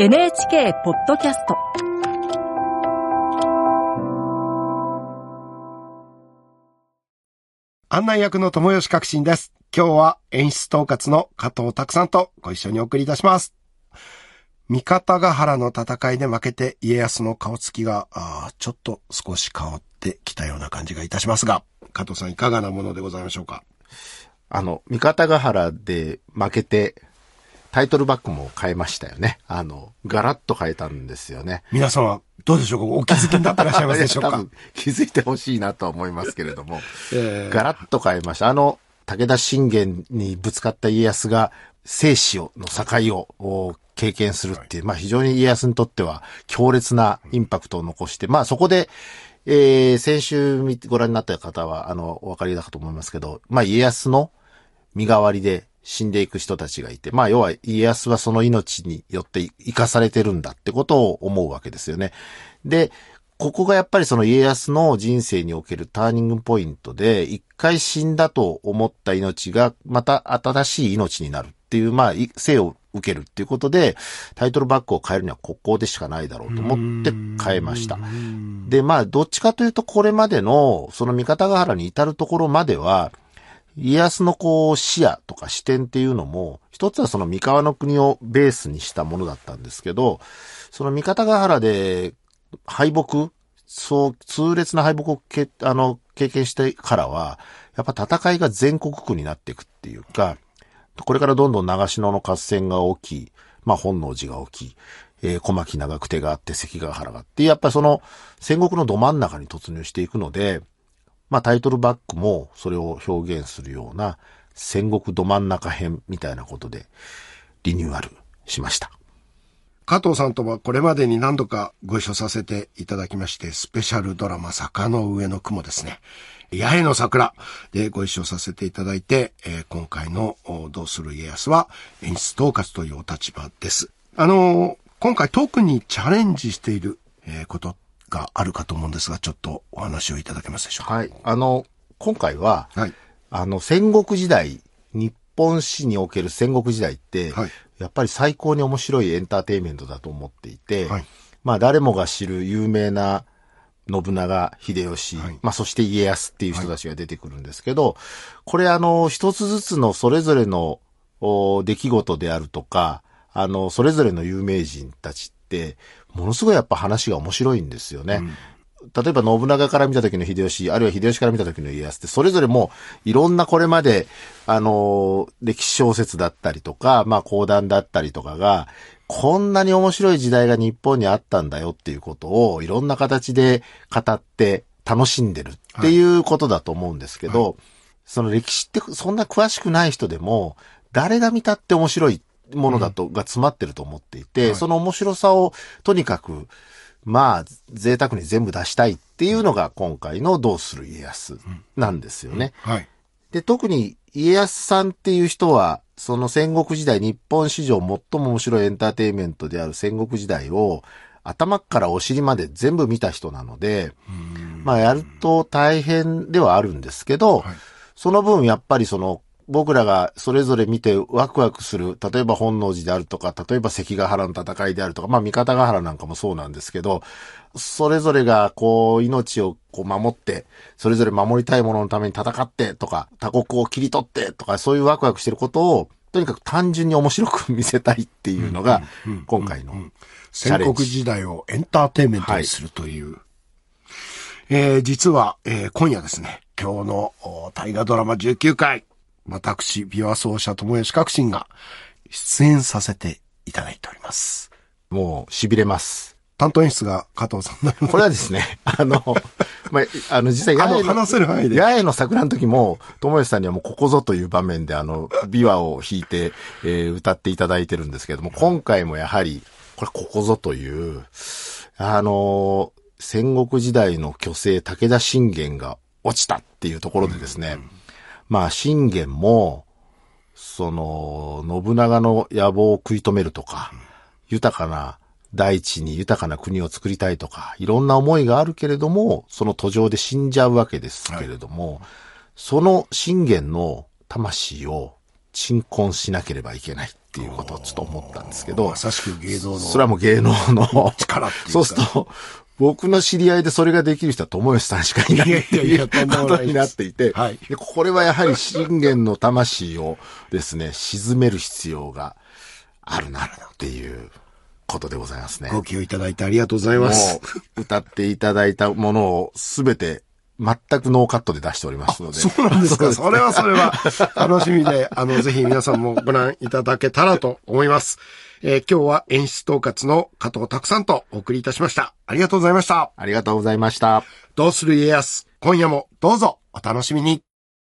NHK ポッドキャスト案内役の友吉革新です。今日は演出統括の加藤拓さんとご一緒にお送りいたします。三方ヶ原の戦いで負けて家康の顔つきが、あーちょっと少し変わってきたような感じがいたしますが、加藤さんいかがなものでございましょうか？あの、三方ヶ原で負けて、タイトルバックも変えましたよね。あの、ガラッと変えたんですよね。皆様、どうでしょう？かお気づきになってらっしゃいますで しょう多か分気づいてほしいなとは思いますけれども、えーガラッと変えました。あの、武田信玄にぶつかった家康が、生死を、の境をお経験するっていう、まあ非常に家康にとっては強烈なインパクトを残して、まあそこで、えー、先週ご覧になった方は、あの、お分かりだかと思いますけど、まあ家康の身代わりで死んでいく人たちがいて、まあ要は家康はその命によって生かされてるんだってことを思うわけですよね。で、ここがやっぱりその家康の人生におけるターニングポイントで、一回死んだと思った命がまた新しい命になるっていう、まあ、い生を受けるっていうことで、タイトルバックを変えるにはここでしかないだろうと思って変えました。で、まあ、どっちかというとこれまでの、その三方ヶ原に至るところまでは、家康のこう視野とか視点っていうのも、一つはその三河の国をベースにしたものだったんですけど、その三方ヶ原で敗北、そう、痛烈な敗北をけあの経験してからは、やっぱ戦いが全国区になっていくっていうか、これからどんどん長篠の合戦が起きい、まあ本能寺が起きい、えー小牧長久手があって関ヶ原があって、やっぱりその戦国のど真ん中に突入していくので、まあタイトルバックもそれを表現するような戦国ど真ん中編みたいなことでリニューアルしました。加藤さんとはこれまでに何度かご一緒させていただきまして、スペシャルドラマ坂の上の雲ですね。八重の桜でご一緒させていただいて、えー今回のどうする家康は演出統括というお立場です。あのー今回特にチャレンジしている、えーことがあるかと思うんですが、ちょっとお話をいただけますでしょうか。はい。あの、今回は、はい。あの、戦国時代、日本史における戦国時代って、はいやっぱり最高に面白いエンターテインメントだと思っていて、はいまあ誰もが知る有名な信長、秀吉、はいまあそして家康っていう人たちが出てくるんですけど、これあの、一つずつのそれぞれのお出来事であるとか、あの、それぞれの有名人たちって、ものすごいやっぱ話が面白いんですよね。例えば信長から見た時の秀吉、あるいは秀吉から見た時の家康って、それぞれもいろんなこれまで、あのー歴史小説だったりとか、まあ講談だったりとかが、こんなに面白い時代が日本にあったんだよっていうことを、いろんな形で語って楽しんでるっていうことだと思うんですけど、その歴史ってそんな詳しくない人でも、誰が見たって面白いものだと、が詰まってると思っていて、はい。その面白さをとにかく、まあ、贅沢に全部出したいっていうのが今回のどうする家康なんですよね。はい。で、特に家康さんっていう人は、その戦国時代、日本史上最も面白いエンターテインメントである戦国時代を、頭からお尻まで全部見た人なので、まあやると大変ではあるんですけど、はい。その分やっぱりその、僕らがそれぞれ見てワクワクする、例えば本能寺であるとか、例えば関ヶ原の戦いであるとか、まあ三方ヶ原なんかもそうなんですけど、それぞれがこう命をこう守って、それぞれ守りたいもののために戦ってとか、他国を切り取ってとか、そういうワクワクしてることを、とにかく単純に面白く見せたいっていうのが、今回のチャ戦国時代をエンターテインメントにするという。えー実は、えー今夜ですね、今日のお大河ドラマ19回、私、琵琶奏者友吉革新が出演させていただいております。もう痺れます。担当演出が加藤さんなこれはですね、あの、まあ、あの、実際、八重話せる範囲で八重の桜の時も、友吉さんにはもうここぞという場面で、あの、琵琶を弾いて、えー歌っていただいてるんですけれども、今回もやはり、これここぞという、あの、戦国時代の巨星、武田信玄が落ちたっていうところでですね、まあ、信玄も、その、信長の野望を食い止めるとか、豊かな大地に豊かな国を作りたいとか、いろんな思いがあるけれども、その途上で死んじゃうわけですけれども、その信玄の魂を鎮魂しなければいけないっていうことをちょっと思ったんですけどま、さしく芸能のそれはもう芸能の力っていうか。そうすると、僕の知り合いでそれができる人は友吉さんしかいないっていうことになっていて、はいでこれはやはり信玄の魂をですね、沈める必要があるなっていうことでございますね。ご起用いただいてありがとうございます。歌っていただいたものをすべて全くノーカットで出しておりますので。そうなんですか。それはそれは楽しみで、あの、ぜひ皆さんもご覧いただけたらと思います。えー今日は演出統括の加藤拓さんとお送りいたしました。ありがとうございました。ありがとうございました。どうする家康、今夜もどうぞお楽しみに。